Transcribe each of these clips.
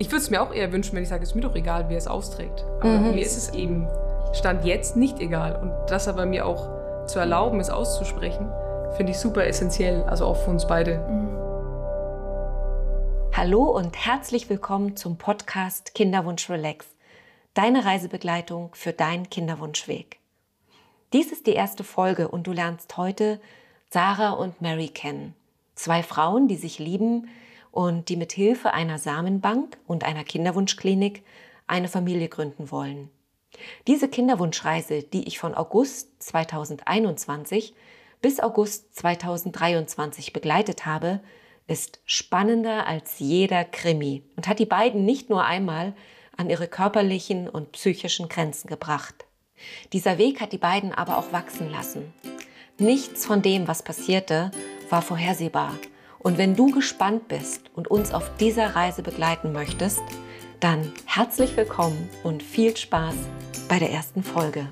Ich würde es mir auch eher wünschen, wenn ich sage, es ist mir doch egal, wer es austrägt. Aber mhm. mir ist es eben Stand jetzt nicht egal. Und das aber mir auch zu erlauben, es auszusprechen, finde ich super essentiell, also auch für uns beide. Mhm. Hallo und herzlich willkommen zum Podcast Kinderwunsch Relax, deine Reisebegleitung für deinen Kinderwunschweg. Dies ist die erste Folge und du lernst heute Sarah und Mary kennen. Zwei Frauen, die sich lieben und die mit Hilfe einer Samenbank und einer Kinderwunschklinik eine Familie gründen wollen. Diese Kinderwunschreise, die ich von August 2021 bis August 2023 begleitet habe, ist spannender als jeder Krimi und hat die beiden nicht nur einmal an ihre körperlichen und psychischen Grenzen gebracht. Dieser Weg hat die beiden aber auch wachsen lassen. Nichts von dem, was passierte, war vorhersehbar. Und wenn du gespannt bist und uns auf dieser Reise begleiten möchtest, dann herzlich willkommen und viel Spaß bei der ersten Folge.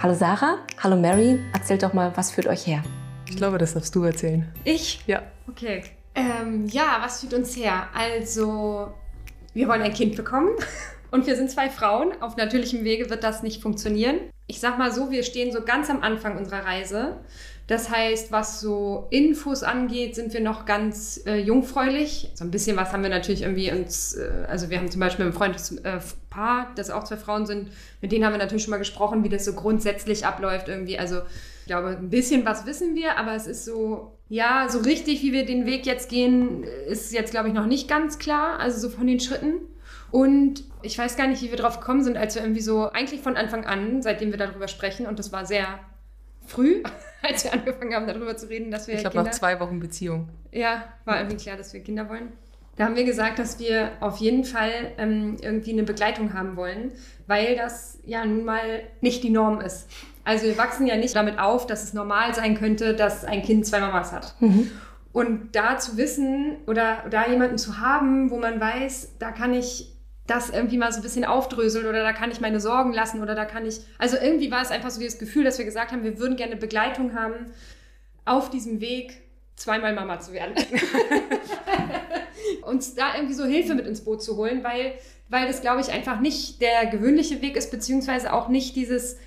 Hallo Sarah, hallo Mary, erzählt doch mal, was führt euch her? Ich glaube, das darfst du erzählen. Ich? Ja. Okay. Ähm, ja, was führt uns her? Also, wir wollen ein Kind bekommen und wir sind zwei Frauen. Auf natürlichem Wege wird das nicht funktionieren. Ich sag mal so, wir stehen so ganz am Anfang unserer Reise. Das heißt, was so Infos angeht, sind wir noch ganz äh, jungfräulich. So ein bisschen was haben wir natürlich irgendwie uns, äh, also wir haben zum Beispiel ein Freundespaar, äh, das auch zwei Frauen sind, mit denen haben wir natürlich schon mal gesprochen, wie das so grundsätzlich abläuft irgendwie. Also ich glaube, ein bisschen was wissen wir, aber es ist so, ja, so richtig, wie wir den Weg jetzt gehen, ist jetzt, glaube ich, noch nicht ganz klar. Also so von den Schritten. Und ich weiß gar nicht, wie wir drauf gekommen sind, als wir irgendwie so, eigentlich von Anfang an, seitdem wir darüber sprechen, und das war sehr früh, als wir angefangen haben, darüber zu reden, dass wir. Ich glaube, nach zwei Wochen Beziehung. Ja, war irgendwie klar, dass wir Kinder wollen. Da haben wir gesagt, dass wir auf jeden Fall ähm, irgendwie eine Begleitung haben wollen, weil das ja nun mal nicht die Norm ist. Also wir wachsen ja nicht damit auf, dass es normal sein könnte, dass ein Kind zwei Mamas hat. Mhm. Und da zu wissen oder da jemanden zu haben, wo man weiß, da kann ich das irgendwie mal so ein bisschen aufdröseln oder da kann ich meine Sorgen lassen oder da kann ich, also irgendwie war es einfach so das Gefühl, dass wir gesagt haben, wir würden gerne Begleitung haben auf diesem Weg, zweimal Mama zu werden. Uns da irgendwie so Hilfe mit ins Boot zu holen, weil, weil das, glaube ich, einfach nicht der gewöhnliche Weg ist, beziehungsweise auch nicht dieses,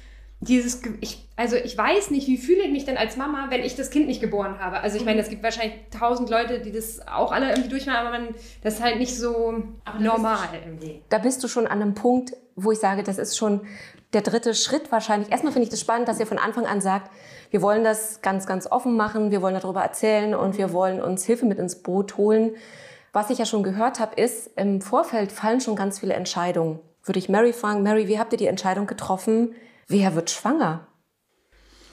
dieses, ich, also ich weiß nicht, wie fühle ich mich denn als Mama, wenn ich das Kind nicht geboren habe. Also ich meine, es gibt wahrscheinlich tausend Leute, die das auch alle irgendwie durchmachen, aber man, das ist halt nicht so normal irgendwie. Da bist du schon an einem Punkt, wo ich sage, das ist schon der dritte Schritt wahrscheinlich. Erstmal finde ich das spannend, dass ihr von Anfang an sagt, wir wollen das ganz, ganz offen machen, wir wollen darüber erzählen und wir wollen uns Hilfe mit ins Boot holen. Was ich ja schon gehört habe, ist, im Vorfeld fallen schon ganz viele Entscheidungen. Würde ich Mary fragen, Mary, wie habt ihr die Entscheidung getroffen, wer wird schwanger?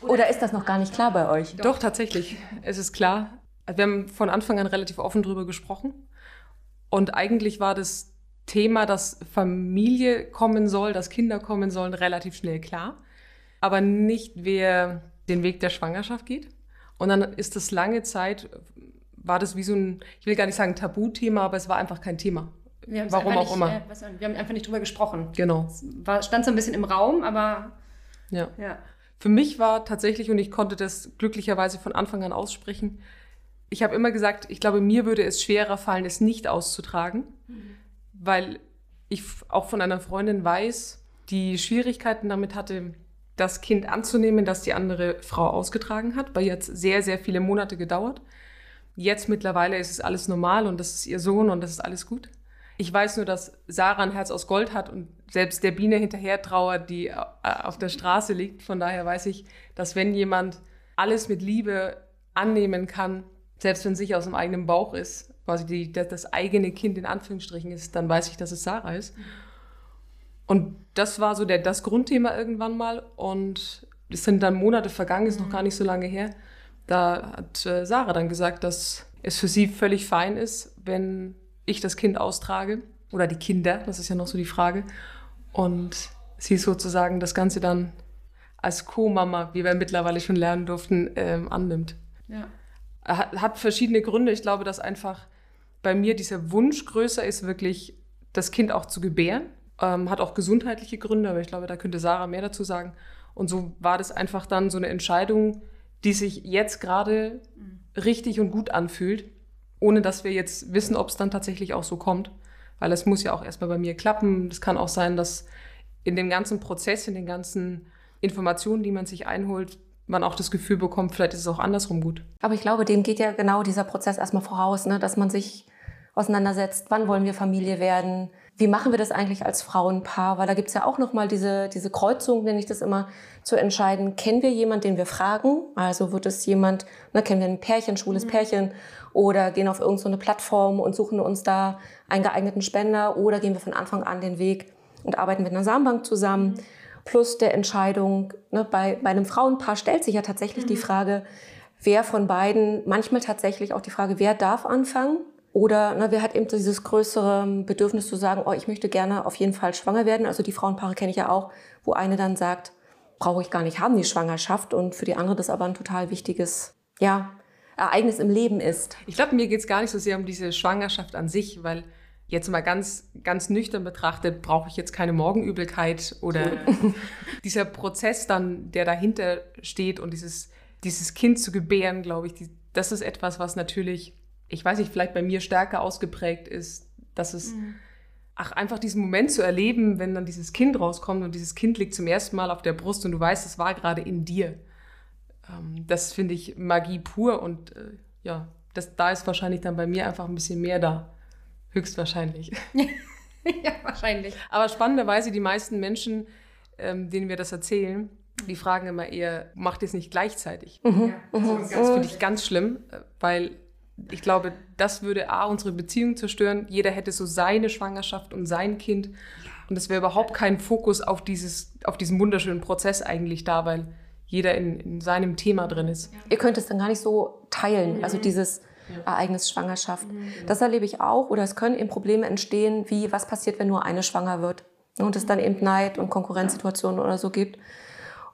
Oder ist das noch gar nicht klar bei euch? Doch, tatsächlich. Es ist klar. Wir haben von Anfang an relativ offen drüber gesprochen. Und eigentlich war das Thema, dass Familie kommen soll, dass Kinder kommen sollen, relativ schnell klar. Aber nicht, wer den Weg der Schwangerschaft geht. Und dann ist das lange Zeit, war das wie so ein, ich will gar nicht sagen Tabuthema, aber es war einfach kein Thema. Warum auch nicht, immer. Äh, wir haben einfach nicht drüber gesprochen. Genau. Es war, stand so ein bisschen im Raum, aber ja. ja. Für mich war tatsächlich, und ich konnte das glücklicherweise von Anfang an aussprechen, ich habe immer gesagt, ich glaube, mir würde es schwerer fallen, es nicht auszutragen, mhm. weil ich auch von einer Freundin weiß, die Schwierigkeiten damit hatte, das Kind anzunehmen, das die andere Frau ausgetragen hat, weil jetzt sehr, sehr viele Monate gedauert. Jetzt mittlerweile ist es alles normal und das ist ihr Sohn und das ist alles gut. Ich weiß nur, dass Sarah ein Herz aus Gold hat und selbst der Biene hinterher trauert, die äh, auf der Straße liegt. Von daher weiß ich, dass wenn jemand alles mit Liebe annehmen kann, selbst wenn es sich aus dem eigenen Bauch ist, quasi die, das eigene Kind in Anführungsstrichen ist, dann weiß ich, dass es Sarah ist. Und das war so der, das Grundthema irgendwann mal. Und es sind dann Monate vergangen, ist noch gar nicht so lange her. Da hat äh, Sarah dann gesagt, dass es für sie völlig fein ist, wenn ich das Kind austrage oder die Kinder, das ist ja noch so die Frage. Und sie sozusagen das Ganze dann als Co-Mama, wie wir mittlerweile schon lernen durften, ähm, annimmt. Ja. Hat, hat verschiedene Gründe. Ich glaube, dass einfach bei mir dieser Wunsch größer ist, wirklich das Kind auch zu gebären. Ähm, hat auch gesundheitliche Gründe, aber ich glaube, da könnte Sarah mehr dazu sagen. Und so war das einfach dann so eine Entscheidung, die sich jetzt gerade richtig und gut anfühlt, ohne dass wir jetzt wissen, ob es dann tatsächlich auch so kommt. Weil es muss ja auch erstmal bei mir klappen. Das kann auch sein, dass in dem ganzen Prozess, in den ganzen Informationen, die man sich einholt, man auch das Gefühl bekommt, vielleicht ist es auch andersrum gut. Aber ich glaube, dem geht ja genau dieser Prozess erstmal voraus, ne? dass man sich auseinandersetzt, wann wollen wir Familie werden, wie machen wir das eigentlich als Frauenpaar, weil da gibt es ja auch nochmal diese, diese Kreuzung, nenne ich das immer, zu entscheiden, kennen wir jemanden, den wir fragen, also wird es jemand, ne, kennen wir ein Pärchen, schwules mhm. Pärchen, oder gehen auf irgendeine so Plattform und suchen uns da einen geeigneten Spender, oder gehen wir von Anfang an den Weg und arbeiten mit einer Samenbank zusammen. Mhm plus der Entscheidung. Ne, bei, bei einem Frauenpaar stellt sich ja tatsächlich mhm. die Frage, wer von beiden, manchmal tatsächlich auch die Frage, wer darf anfangen? Oder ne, wer hat eben dieses größere Bedürfnis zu sagen, oh, ich möchte gerne auf jeden Fall schwanger werden. Also die Frauenpaare kenne ich ja auch, wo eine dann sagt, brauche ich gar nicht haben, die Schwangerschaft. Und für die andere das aber ein total wichtiges, ja, Ereignis im Leben ist. Ich glaube, mir geht es gar nicht so sehr um diese Schwangerschaft an sich, weil jetzt mal ganz, ganz nüchtern betrachtet, brauche ich jetzt keine Morgenübelkeit oder dieser Prozess dann, der dahinter steht und dieses, dieses Kind zu gebären, glaube ich, die, das ist etwas, was natürlich, ich weiß nicht, vielleicht bei mir stärker ausgeprägt ist, dass es, mhm. ach, einfach diesen Moment zu erleben, wenn dann dieses Kind rauskommt und dieses Kind liegt zum ersten Mal auf der Brust und du weißt, es war gerade in dir. Ähm, das finde ich Magie pur und äh, ja, das, da ist wahrscheinlich dann bei mir einfach ein bisschen mehr da. Höchstwahrscheinlich. ja, wahrscheinlich. Aber spannenderweise, die meisten Menschen, ähm, denen wir das erzählen, die fragen immer eher, macht ihr es nicht gleichzeitig? Mhm. Ja, das, das finde ich ganz schlimm, weil ich glaube, das würde A, unsere Beziehung zerstören. Jeder hätte so seine Schwangerschaft und sein Kind. Und es wäre überhaupt kein Fokus auf, dieses, auf diesen wunderschönen Prozess eigentlich da, weil jeder in, in seinem Thema drin ist. Ihr könnt es dann gar nicht so teilen. Also dieses Ereignis Schwangerschaft. Mhm. Das erlebe ich auch. Oder es können eben Probleme entstehen, wie was passiert, wenn nur eine schwanger wird. Und es dann eben Neid und Konkurrenzsituationen oder so gibt.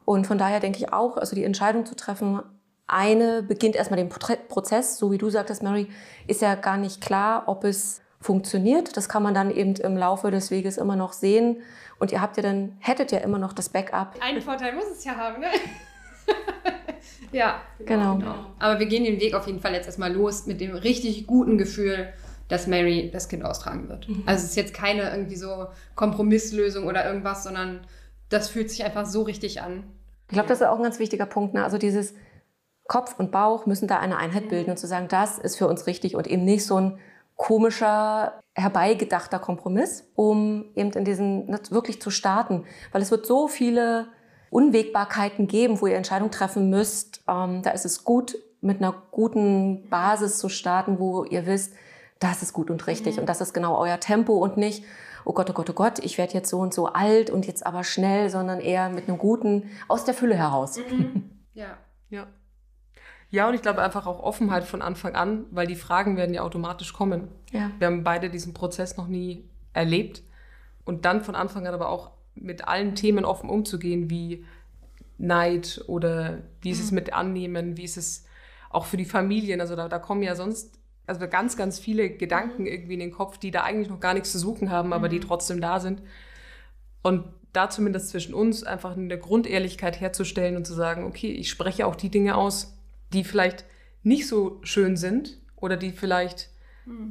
Und von daher denke ich auch, also die Entscheidung zu treffen, eine beginnt erstmal den Prozess, so wie du sagtest, Mary, ist ja gar nicht klar, ob es funktioniert. Das kann man dann eben im Laufe des Weges immer noch sehen. Und ihr habt ja dann, hättet ja immer noch das Backup. Einen Vorteil muss es ja haben, ne? Ja, genau. genau. Aber wir gehen den Weg auf jeden Fall jetzt erstmal los mit dem richtig guten Gefühl, dass Mary das Kind austragen wird. Mhm. Also es ist jetzt keine irgendwie so Kompromisslösung oder irgendwas, sondern das fühlt sich einfach so richtig an. Ich glaube, das ist auch ein ganz wichtiger Punkt. Ne? Also dieses Kopf und Bauch müssen da eine Einheit bilden und zu sagen, das ist für uns richtig und eben nicht so ein komischer, herbeigedachter Kompromiss, um eben in diesen ne, wirklich zu starten. Weil es wird so viele Unwägbarkeiten geben, wo ihr Entscheidungen treffen müsst. Ähm, da ist es gut, mit einer guten Basis zu starten, wo ihr wisst, das ist gut und richtig mhm. und das ist genau euer Tempo und nicht, oh Gott, oh Gott, oh Gott, ich werde jetzt so und so alt und jetzt aber schnell, sondern eher mit einem guten, aus der Fülle heraus. Mhm. Ja. Ja. Ja, und ich glaube einfach auch Offenheit von Anfang an, weil die Fragen werden ja automatisch kommen. Ja. Wir haben beide diesen Prozess noch nie erlebt. Und dann von Anfang an aber auch mit allen Themen offen umzugehen, wie Neid oder wie ist es mhm. mit Annehmen, wie ist es auch für die Familien. Also da, da kommen ja sonst also ganz, ganz viele Gedanken mhm. irgendwie in den Kopf, die da eigentlich noch gar nichts zu suchen haben, aber die mhm. trotzdem da sind. Und da zumindest zwischen uns einfach eine Grundehrlichkeit herzustellen und zu sagen, okay, ich spreche auch die Dinge aus, die vielleicht nicht so schön sind oder die vielleicht,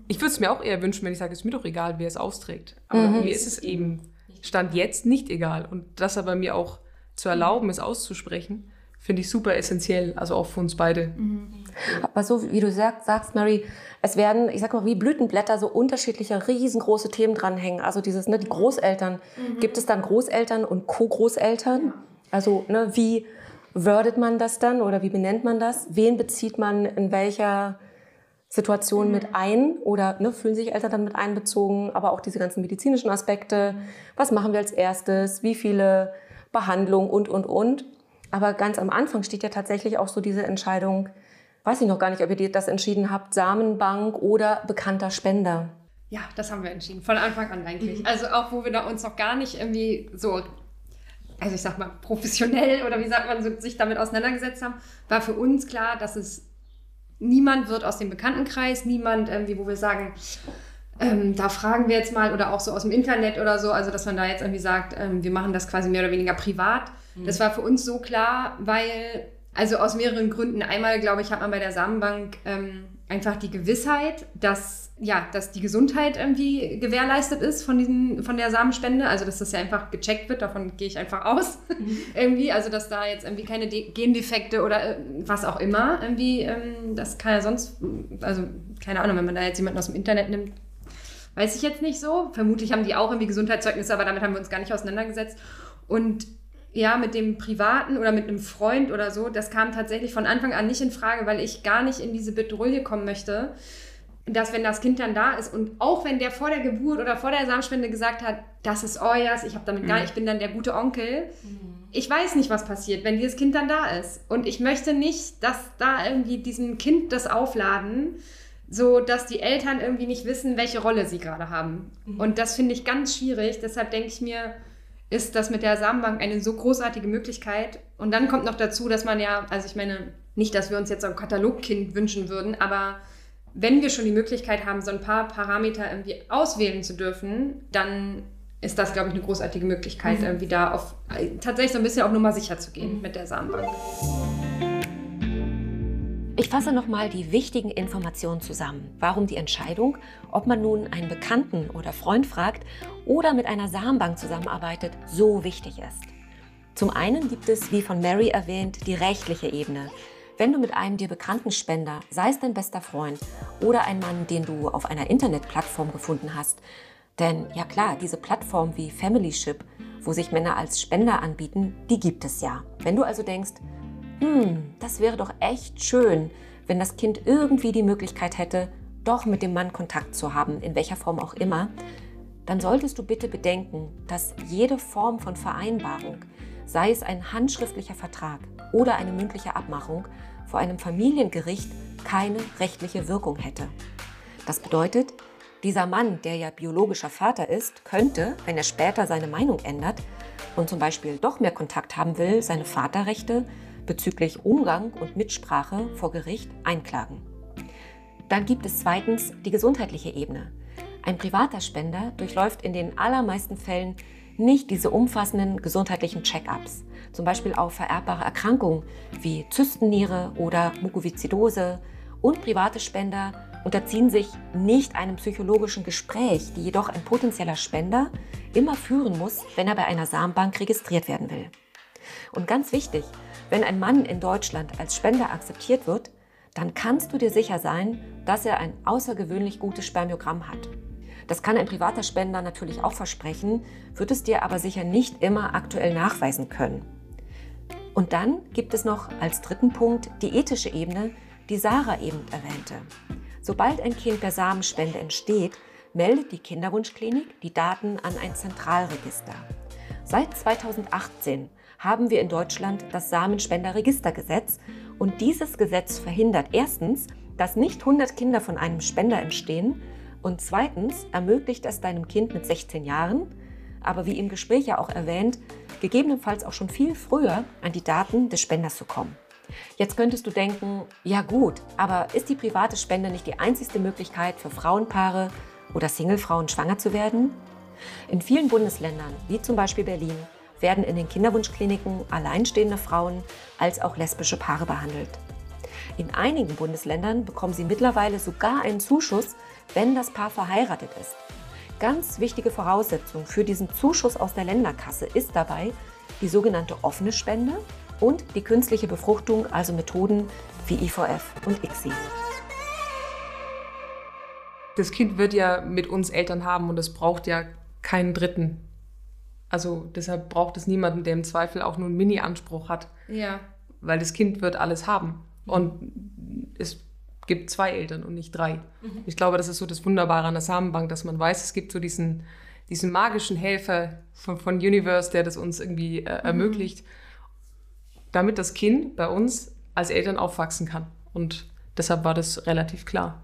ich würde es mir auch eher wünschen, wenn ich sage, es ist mir doch egal, wer es austrägt. Aber mhm. mir ist es eben Stand jetzt nicht egal. Und das aber mir auch zu erlauben, es auszusprechen, finde ich super essentiell, also auch für uns beide. Mhm. Aber so wie du sagst, Mary, es werden, ich sag mal, wie Blütenblätter so unterschiedliche, riesengroße Themen dranhängen. Also dieses, ne, die Großeltern. Mhm. Gibt es dann Großeltern und Co-Großeltern? Also, ne, wie wordet man das dann oder wie benennt man das? Wen bezieht man in welcher Situationen mit ein oder ne, fühlen sich Eltern dann mit einbezogen, aber auch diese ganzen medizinischen Aspekte. Was machen wir als erstes? Wie viele Behandlungen und, und, und. Aber ganz am Anfang steht ja tatsächlich auch so diese Entscheidung, weiß ich noch gar nicht, ob ihr das entschieden habt, Samenbank oder bekannter Spender. Ja, das haben wir entschieden, von Anfang an eigentlich. Mhm. Also auch, wo wir da uns noch gar nicht irgendwie so, also ich sag mal, professionell oder wie sagt man, so, sich damit auseinandergesetzt haben, war für uns klar, dass es niemand wird aus dem Bekanntenkreis, niemand irgendwie, wo wir sagen, ähm, da fragen wir jetzt mal oder auch so aus dem Internet oder so, also dass man da jetzt irgendwie sagt, ähm, wir machen das quasi mehr oder weniger privat. Das war für uns so klar, weil, also aus mehreren Gründen. Einmal, glaube ich, hat man bei der Samenbank ähm, einfach die Gewissheit, dass, ja, dass die Gesundheit irgendwie gewährleistet ist von, diesen, von der Samenspende. Also, dass das ja einfach gecheckt wird, davon gehe ich einfach aus. Mhm. irgendwie, also, dass da jetzt irgendwie keine De Gendefekte oder äh, was auch immer irgendwie, ähm, das kann ja sonst, also, keine Ahnung, wenn man da jetzt jemanden aus dem Internet nimmt, weiß ich jetzt nicht so. Vermutlich haben die auch irgendwie Gesundheitszeugnisse, aber damit haben wir uns gar nicht auseinandergesetzt. Und ja, mit dem Privaten oder mit einem Freund oder so, das kam tatsächlich von Anfang an nicht in Frage, weil ich gar nicht in diese Bedrulle kommen möchte, dass wenn das Kind dann da ist und auch wenn der vor der Geburt oder vor der Samenspende gesagt hat, das ist euers, ich habe damit mhm. gar, ich bin dann der gute Onkel. Mhm. Ich weiß nicht, was passiert, wenn dieses Kind dann da ist. Und ich möchte nicht, dass da irgendwie diesem Kind das aufladen, so dass die Eltern irgendwie nicht wissen, welche Rolle sie gerade haben. Mhm. Und das finde ich ganz schwierig. Deshalb denke ich mir, ist das mit der Samenbank eine so großartige Möglichkeit. Und dann kommt noch dazu, dass man ja, also ich meine, nicht, dass wir uns jetzt so ein Katalogkind wünschen würden, aber wenn wir schon die Möglichkeit haben, so ein paar Parameter irgendwie auswählen zu dürfen, dann ist das, glaube ich, eine großartige Möglichkeit, mhm. irgendwie da auf tatsächlich so ein bisschen auch nur mal sicher zu gehen mhm. mit der Samenbank. Ich fasse nochmal die wichtigen Informationen zusammen, warum die Entscheidung, ob man nun einen Bekannten oder Freund fragt oder mit einer Samenbank zusammenarbeitet, so wichtig ist. Zum einen gibt es, wie von Mary erwähnt, die rechtliche Ebene. Wenn du mit einem dir bekannten Spender, sei es dein bester Freund oder ein Mann, den du auf einer Internetplattform gefunden hast, denn ja klar, diese Plattform wie Familyship, wo sich Männer als Spender anbieten, die gibt es ja. Wenn du also denkst, hm, das wäre doch echt schön, wenn das Kind irgendwie die Möglichkeit hätte, doch mit dem Mann Kontakt zu haben, in welcher Form auch immer, dann solltest du bitte bedenken, dass jede Form von Vereinbarung, sei es ein handschriftlicher Vertrag oder eine mündliche Abmachung, vor einem Familiengericht keine rechtliche Wirkung hätte. Das bedeutet, dieser Mann, der ja biologischer Vater ist, könnte, wenn er später seine Meinung ändert und zum Beispiel doch mehr Kontakt haben will, seine Vaterrechte bezüglich Umgang und Mitsprache vor Gericht einklagen. Dann gibt es zweitens die gesundheitliche Ebene. Ein privater Spender durchläuft in den allermeisten Fällen nicht diese umfassenden gesundheitlichen Check-ups, zum Beispiel auf vererbbare Erkrankungen wie Zystenniere oder Mukoviszidose. Und private Spender unterziehen sich nicht einem psychologischen Gespräch, die jedoch ein potenzieller Spender immer führen muss, wenn er bei einer Samenbank registriert werden will. Und ganz wichtig, wenn ein Mann in Deutschland als Spender akzeptiert wird, dann kannst du dir sicher sein, dass er ein außergewöhnlich gutes Spermiogramm hat. Das kann ein privater Spender natürlich auch versprechen, wird es dir aber sicher nicht immer aktuell nachweisen können. Und dann gibt es noch als dritten Punkt die ethische Ebene, die Sarah eben erwähnte. Sobald ein Kind per Samenspende entsteht, meldet die Kinderwunschklinik die Daten an ein Zentralregister. Seit 2018 haben wir in Deutschland das Samenspenderregistergesetz und dieses Gesetz verhindert erstens, dass nicht 100 Kinder von einem Spender entstehen und zweitens ermöglicht es deinem Kind mit 16 Jahren, aber wie im Gespräch ja auch erwähnt, gegebenenfalls auch schon viel früher an die Daten des Spenders zu kommen. Jetzt könntest du denken, ja gut, aber ist die private Spende nicht die einzigste Möglichkeit für Frauenpaare oder Singlefrauen schwanger zu werden? In vielen Bundesländern, wie zum Beispiel Berlin, werden in den Kinderwunschkliniken alleinstehende Frauen als auch lesbische Paare behandelt. In einigen Bundesländern bekommen sie mittlerweile sogar einen Zuschuss, wenn das Paar verheiratet ist. Ganz wichtige Voraussetzung für diesen Zuschuss aus der Länderkasse ist dabei die sogenannte offene Spende und die künstliche Befruchtung, also Methoden wie IVF und ICSI. Das Kind wird ja mit uns Eltern haben und es braucht ja keinen Dritten. Also deshalb braucht es niemanden, der im Zweifel auch nur einen Mini-Anspruch hat. Ja. Weil das Kind wird alles haben. Und es gibt zwei Eltern und nicht drei. Mhm. Ich glaube, das ist so das Wunderbare an der Samenbank, dass man weiß, es gibt so diesen, diesen magischen Helfer von, von Universe, der das uns irgendwie äh, mhm. ermöglicht, damit das Kind bei uns als Eltern aufwachsen kann. Und deshalb war das relativ klar.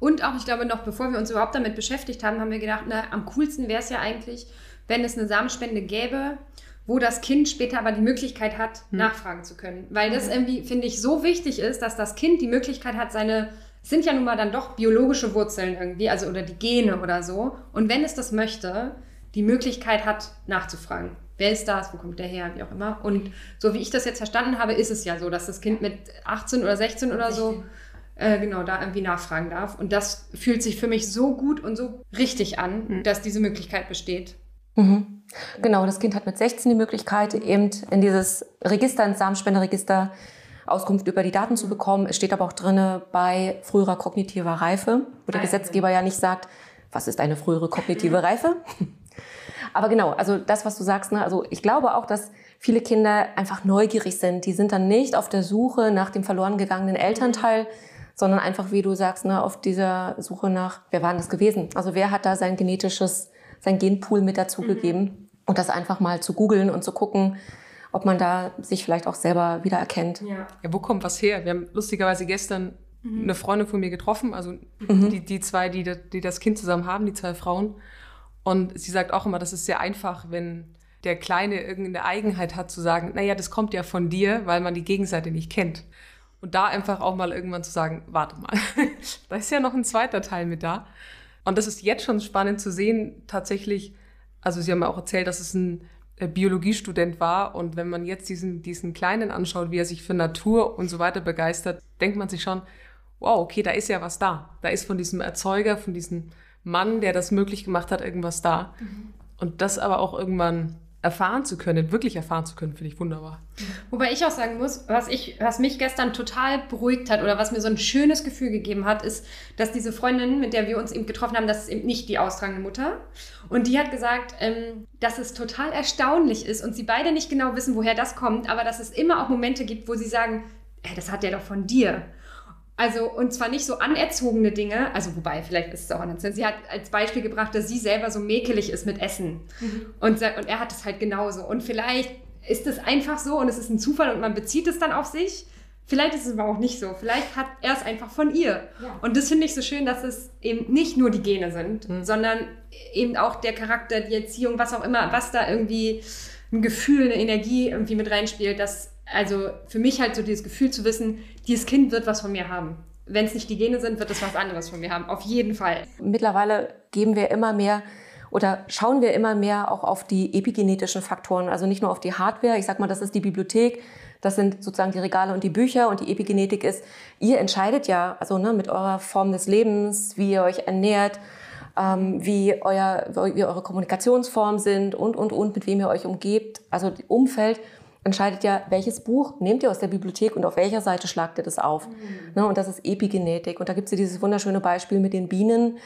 Und auch, ich glaube, noch bevor wir uns überhaupt damit beschäftigt haben, haben wir gedacht, na, am coolsten wäre es ja eigentlich, wenn es eine Samenspende gäbe, wo das Kind später aber die Möglichkeit hat, hm. nachfragen zu können. Weil das irgendwie, finde ich, so wichtig ist, dass das Kind die Möglichkeit hat, seine, es sind ja nun mal dann doch biologische Wurzeln irgendwie, also oder die Gene oder so. Und wenn es das möchte, die Möglichkeit hat, nachzufragen. wer ist das, wo kommt der her, wie auch immer. Und so wie ich das jetzt verstanden habe, ist es ja so, dass das Kind mit 18 oder 16 oder so äh, genau da irgendwie nachfragen darf. Und das fühlt sich für mich so gut und so richtig an, mhm. dass diese Möglichkeit besteht. Mhm. Genau, das Kind hat mit 16 die Möglichkeit, eben in dieses Register, ins Samenspenderegister Auskunft über die Daten zu bekommen. Es steht aber auch drin bei früherer kognitiver Reife, wo der Gesetzgeber ja nicht sagt, was ist eine frühere kognitive Reife? Aber genau, also das, was du sagst, ne, also ich glaube auch, dass viele Kinder einfach neugierig sind. Die sind dann nicht auf der Suche nach dem verloren gegangenen Elternteil, sondern einfach, wie du sagst, ne, auf dieser Suche nach, wer war denn das gewesen? Also wer hat da sein genetisches, sein Genpool mit dazugegeben? Mhm. Und das einfach mal zu googeln und zu gucken, ob man da sich vielleicht auch selber wiedererkennt. Ja. ja, wo kommt was her? Wir haben lustigerweise gestern mhm. eine Freundin von mir getroffen, also mhm. die, die zwei, die, die das Kind zusammen haben, die zwei Frauen. Und sie sagt auch immer, das ist sehr einfach, wenn der Kleine irgendeine Eigenheit hat, zu sagen, naja, das kommt ja von dir, weil man die Gegenseite nicht kennt. Und da einfach auch mal irgendwann zu sagen, warte mal, da ist ja noch ein zweiter Teil mit da. Und das ist jetzt schon spannend zu sehen, tatsächlich, also Sie haben ja auch erzählt, dass es ein äh, Biologiestudent war. Und wenn man jetzt diesen, diesen Kleinen anschaut, wie er sich für Natur und so weiter begeistert, denkt man sich schon, wow, okay, da ist ja was da. Da ist von diesem Erzeuger, von diesem Mann, der das möglich gemacht hat, irgendwas da. Mhm. Und das aber auch irgendwann erfahren zu können, wirklich erfahren zu können, finde ich wunderbar. Wobei ich auch sagen muss, was, ich, was mich gestern total beruhigt hat oder was mir so ein schönes Gefühl gegeben hat, ist, dass diese Freundin, mit der wir uns eben getroffen haben, das ist eben nicht die austragende Mutter. Und die hat gesagt, ähm, dass es total erstaunlich ist und sie beide nicht genau wissen, woher das kommt, aber dass es immer auch Momente gibt, wo sie sagen, das hat der doch von dir. Also, und zwar nicht so anerzogene Dinge, also wobei, vielleicht ist es auch anders. Sie hat als Beispiel gebracht, dass sie selber so mäkelig ist mit Essen. Mhm. Und, und er hat es halt genauso. Und vielleicht ist es einfach so und es ist ein Zufall und man bezieht es dann auf sich. Vielleicht ist es aber auch nicht so. Vielleicht hat er es einfach von ihr. Ja. Und das finde ich so schön, dass es eben nicht nur die Gene sind, mhm. sondern eben auch der Charakter, die Erziehung, was auch immer, was da irgendwie ein Gefühl, eine Energie irgendwie mit reinspielt, dass also für mich halt so dieses Gefühl zu wissen, dieses Kind wird was von mir haben. Wenn es nicht die Gene sind, wird es was anderes von mir haben. Auf jeden Fall. Mittlerweile geben wir immer mehr oder schauen wir immer mehr auch auf die epigenetischen Faktoren, also nicht nur auf die Hardware. Ich sag mal, das ist die Bibliothek, das sind sozusagen die Regale und die Bücher und die Epigenetik ist, ihr entscheidet ja, also ne, mit eurer Form des Lebens, wie ihr euch ernährt, ähm, wie, euer, wie eure Kommunikationsformen sind und, und, und, mit wem ihr euch umgebt, also Umfeld entscheidet ja, welches Buch nehmt ihr aus der Bibliothek und auf welcher Seite schlagt ihr das auf. Mhm. Ne, und das ist Epigenetik. Und da gibt es ja dieses wunderschöne Beispiel mit den Bienen,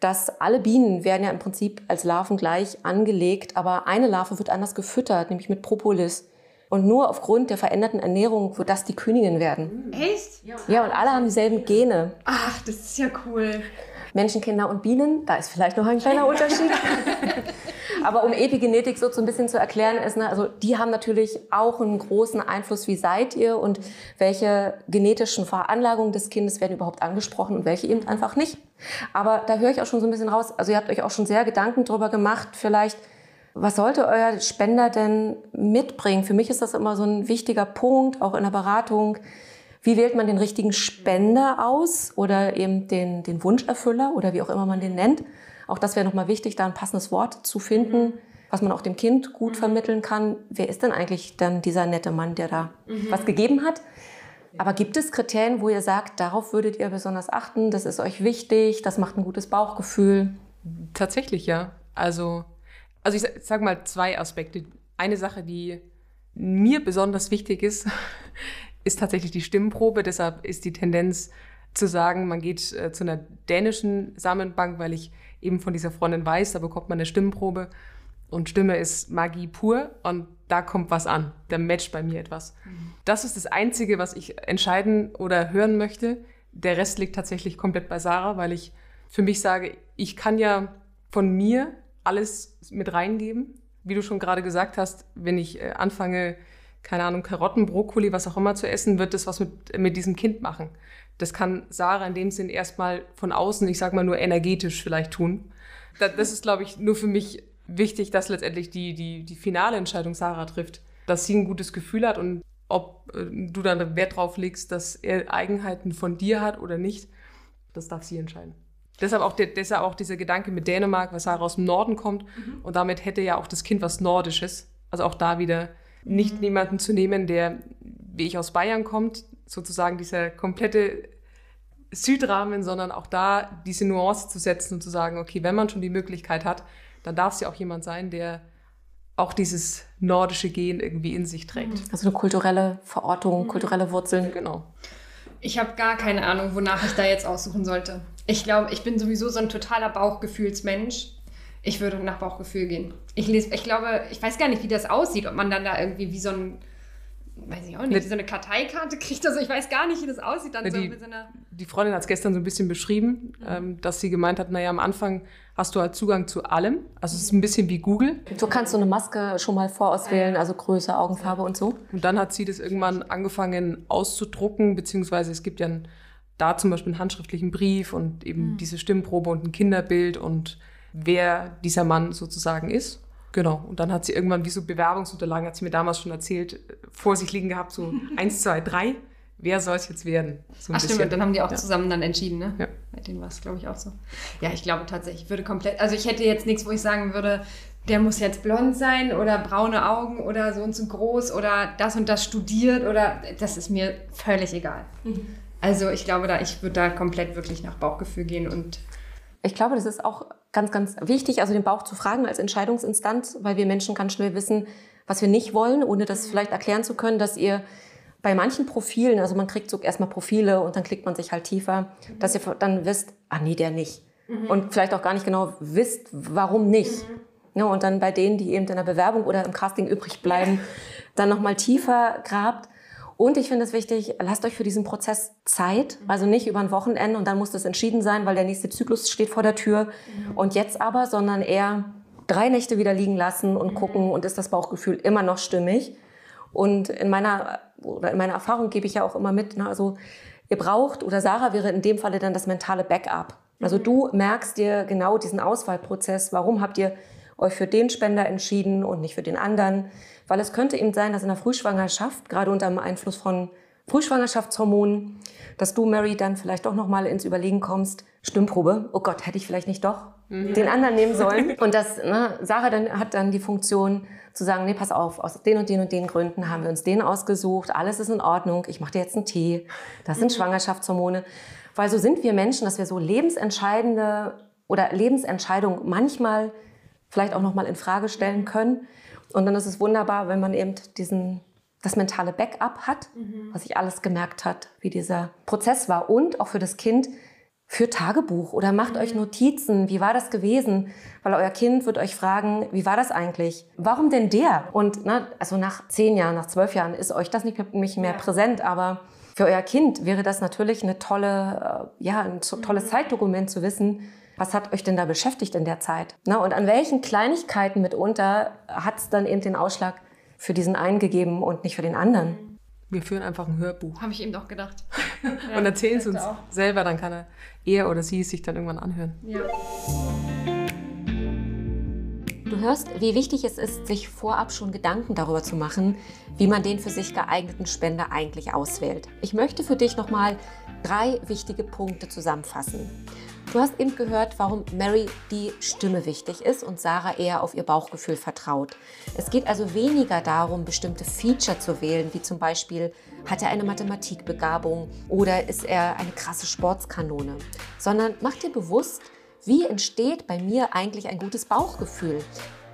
dass alle Bienen werden ja im Prinzip als Larven gleich angelegt, aber eine Larve wird anders gefüttert, nämlich mit Propolis. Und nur aufgrund der veränderten Ernährung wird das die Königin werden. Echt? Ja, und alle haben dieselben Gene. Ach, das ist ja cool. Menschenkinder und Bienen, da ist vielleicht noch ein kleiner Unterschied. Aber um Epigenetik so ein bisschen zu erklären, ist, ne, also die haben natürlich auch einen großen Einfluss, wie seid ihr und welche genetischen Veranlagungen des Kindes werden überhaupt angesprochen und welche eben einfach nicht. Aber da höre ich auch schon so ein bisschen raus, also ihr habt euch auch schon sehr Gedanken darüber gemacht, vielleicht, was sollte euer Spender denn mitbringen? Für mich ist das immer so ein wichtiger Punkt, auch in der Beratung. Wie wählt man den richtigen Spender aus oder eben den, den Wunscherfüller oder wie auch immer man den nennt? Auch das wäre nochmal wichtig, da ein passendes Wort zu finden, mhm. was man auch dem Kind gut mhm. vermitteln kann. Wer ist denn eigentlich dann dieser nette Mann, der da mhm. was gegeben hat? Aber gibt es Kriterien, wo ihr sagt, darauf würdet ihr besonders achten, das ist euch wichtig, das macht ein gutes Bauchgefühl? Tatsächlich, ja. Also, also ich sage mal zwei Aspekte. Eine Sache, die mir besonders wichtig ist, ist tatsächlich die Stimmprobe. Deshalb ist die Tendenz zu sagen, man geht äh, zu einer dänischen Samenbank, weil ich eben von dieser Freundin weiß, da bekommt man eine Stimmprobe und Stimme ist Magie pur und da kommt was an, da matcht bei mir etwas. Mhm. Das ist das Einzige, was ich entscheiden oder hören möchte. Der Rest liegt tatsächlich komplett bei Sarah, weil ich für mich sage, ich kann ja von mir alles mit reingeben. Wie du schon gerade gesagt hast, wenn ich äh, anfange, keine Ahnung, Karotten, Brokkoli, was auch immer zu essen, wird das was mit, mit diesem Kind machen. Das kann Sarah in dem Sinn erstmal von außen, ich sag mal nur energetisch vielleicht tun. Das ist, glaube ich, nur für mich wichtig, dass letztendlich die, die, die finale Entscheidung Sarah trifft. Dass sie ein gutes Gefühl hat und ob äh, du dann Wert drauf legst, dass er Eigenheiten von dir hat oder nicht, das darf sie entscheiden. Deshalb auch, der, deshalb auch dieser Gedanke mit Dänemark, weil Sarah aus dem Norden kommt mhm. und damit hätte ja auch das Kind was Nordisches Also auch da wieder nicht mhm. jemanden zu nehmen, der, wie ich aus Bayern kommt, sozusagen dieser komplette Südrahmen, sondern auch da diese Nuance zu setzen und zu sagen, okay, wenn man schon die Möglichkeit hat, dann darf es ja auch jemand sein, der auch dieses nordische Gen irgendwie in sich trägt. Mhm. Also eine kulturelle Verortung, mhm. kulturelle Wurzeln. Genau. Ich habe gar keine Ahnung, wonach ich da jetzt aussuchen sollte. Ich glaube, ich bin sowieso so ein totaler Bauchgefühlsmensch. Ich würde nach Bauchgefühl gehen. Ich lese, ich glaube, ich weiß gar nicht, wie das aussieht, ob man dann da irgendwie wie so ein weiß ich auch nicht, so eine Karteikarte kriegt. Also ich weiß gar nicht, wie das aussieht. Dann die, so mit so einer die Freundin hat es gestern so ein bisschen beschrieben, mhm. ähm, dass sie gemeint hat, naja, am Anfang hast du halt Zugang zu allem. Also es ist ein bisschen wie Google. Du kannst so eine Maske schon mal vorauswählen, also Größe, Augenfarbe und so. Und dann hat sie das irgendwann angefangen auszudrucken, beziehungsweise es gibt ja ein, da zum Beispiel einen handschriftlichen Brief und eben mhm. diese Stimmprobe und ein Kinderbild und wer dieser Mann sozusagen ist. Genau. Und dann hat sie irgendwann wie so Bewerbungsunterlagen, hat sie mir damals schon erzählt, vor sich liegen gehabt, so eins, zwei, drei. Wer soll es jetzt werden? So Ach stimmt, und dann haben die auch ja. zusammen dann entschieden, ne? Ja. Bei denen war es, glaube ich, auch so. Ja, ich glaube tatsächlich, ich würde komplett, also ich hätte jetzt nichts, wo ich sagen würde, der muss jetzt blond sein oder braune Augen oder so und so groß oder das und das studiert oder das ist mir völlig egal. Mhm. Also ich glaube da, ich würde da komplett wirklich nach Bauchgefühl gehen und ich glaube, das ist auch ganz, ganz wichtig, also den Bauch zu fragen als Entscheidungsinstanz, weil wir Menschen ganz schnell wissen, was wir nicht wollen, ohne das vielleicht erklären zu können, dass ihr bei manchen Profilen, also man kriegt so erstmal Profile und dann klickt man sich halt tiefer, dass ihr dann wisst, ah nee, der nicht. Mhm. Und vielleicht auch gar nicht genau wisst, warum nicht. Mhm. Ja, und dann bei denen, die eben in der Bewerbung oder im Casting übrig bleiben, dann nochmal tiefer grabt und ich finde es wichtig, lasst euch für diesen Prozess Zeit, also nicht über ein Wochenende und dann muss das entschieden sein, weil der nächste Zyklus steht vor der Tür mhm. und jetzt aber, sondern eher drei Nächte wieder liegen lassen und mhm. gucken und ist das Bauchgefühl immer noch stimmig. Und in meiner, oder in meiner Erfahrung gebe ich ja auch immer mit, ne, also ihr braucht, oder Sarah wäre in dem Falle dann das mentale Backup. Also mhm. du merkst dir genau diesen Auswahlprozess, warum habt ihr euch für den Spender entschieden und nicht für den anderen. Weil es könnte eben sein, dass in der Frühschwangerschaft, gerade unter dem Einfluss von Frühschwangerschaftshormonen, dass du, Mary, dann vielleicht doch nochmal ins Überlegen kommst, Stimmprobe, oh Gott, hätte ich vielleicht nicht doch mhm. den anderen nehmen sollen. Und das, ne, Sarah dann, hat dann die Funktion zu sagen, nee, pass auf, aus den und den und den Gründen haben wir uns den ausgesucht, alles ist in Ordnung, ich mache dir jetzt einen Tee, das sind mhm. Schwangerschaftshormone. Weil so sind wir Menschen, dass wir so lebensentscheidende oder Lebensentscheidungen manchmal vielleicht auch nochmal in Frage stellen können. Und dann ist es wunderbar, wenn man eben diesen, das mentale Backup hat, mhm. was sich alles gemerkt hat, wie dieser Prozess war. Und auch für das Kind für Tagebuch oder macht mhm. euch Notizen. Wie war das gewesen? Weil euer Kind wird euch fragen, wie war das eigentlich? Warum denn der? Und na, also nach zehn Jahren, nach zwölf Jahren ist euch das nicht mehr, ja. präsent, aber für euer Kind wäre das natürlich eine tolle, äh, ja, ein tolles mhm. Zeitdokument zu wissen, was hat euch denn da beschäftigt in der Zeit? Na, und an welchen Kleinigkeiten mitunter hat es dann eben den Ausschlag für diesen einen gegeben und nicht für den anderen? Wir führen einfach ein Hörbuch. Habe ich eben doch gedacht. und erzählen es uns auch. selber, dann kann er, er oder sie es sich dann irgendwann anhören. Ja. Du hörst, wie wichtig es ist, sich vorab schon Gedanken darüber zu machen, wie man den für sich geeigneten Spender eigentlich auswählt. Ich möchte für dich nochmal drei wichtige Punkte zusammenfassen. Du hast eben gehört, warum Mary die Stimme wichtig ist und Sarah eher auf ihr Bauchgefühl vertraut. Es geht also weniger darum, bestimmte Feature zu wählen, wie zum Beispiel, hat er eine Mathematikbegabung oder ist er eine krasse Sportskanone, sondern mach dir bewusst, wie entsteht bei mir eigentlich ein gutes Bauchgefühl.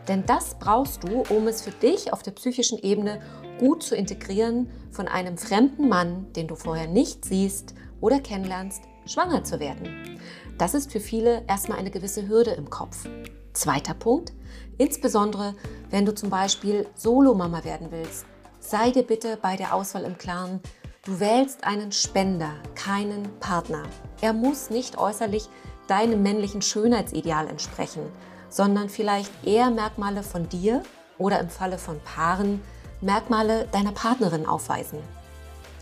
Denn das brauchst du, um es für dich auf der psychischen Ebene gut zu integrieren, von einem fremden Mann, den du vorher nicht siehst oder kennenlernst, schwanger zu werden. Das ist für viele erstmal eine gewisse Hürde im Kopf. Zweiter Punkt, insbesondere wenn du zum Beispiel Solomama werden willst, sei dir bitte bei der Auswahl im Klaren, du wählst einen Spender, keinen Partner. Er muss nicht äußerlich deinem männlichen Schönheitsideal entsprechen, sondern vielleicht eher Merkmale von dir oder im Falle von Paaren Merkmale deiner Partnerin aufweisen.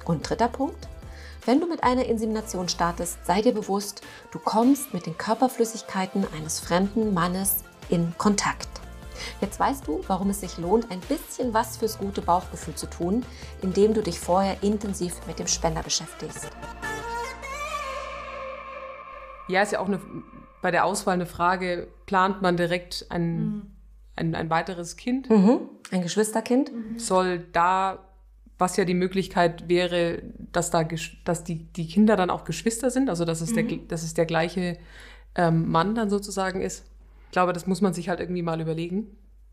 Und dritter Punkt, wenn du mit einer Insemination startest, sei dir bewusst, du kommst mit den Körperflüssigkeiten eines fremden Mannes in Kontakt. Jetzt weißt du, warum es sich lohnt, ein bisschen was fürs gute Bauchgefühl zu tun, indem du dich vorher intensiv mit dem Spender beschäftigst. Ja, ist ja auch eine, bei der Auswahl eine Frage, plant man direkt einen, mhm. ein, ein weiteres Kind. Mhm. Ein Geschwisterkind. Soll da, was ja die Möglichkeit wäre, dass, da, dass die, die Kinder dann auch Geschwister sind, also dass es, der, dass es der gleiche ähm, Mann dann sozusagen ist. Ich glaube, das muss man sich halt irgendwie mal überlegen,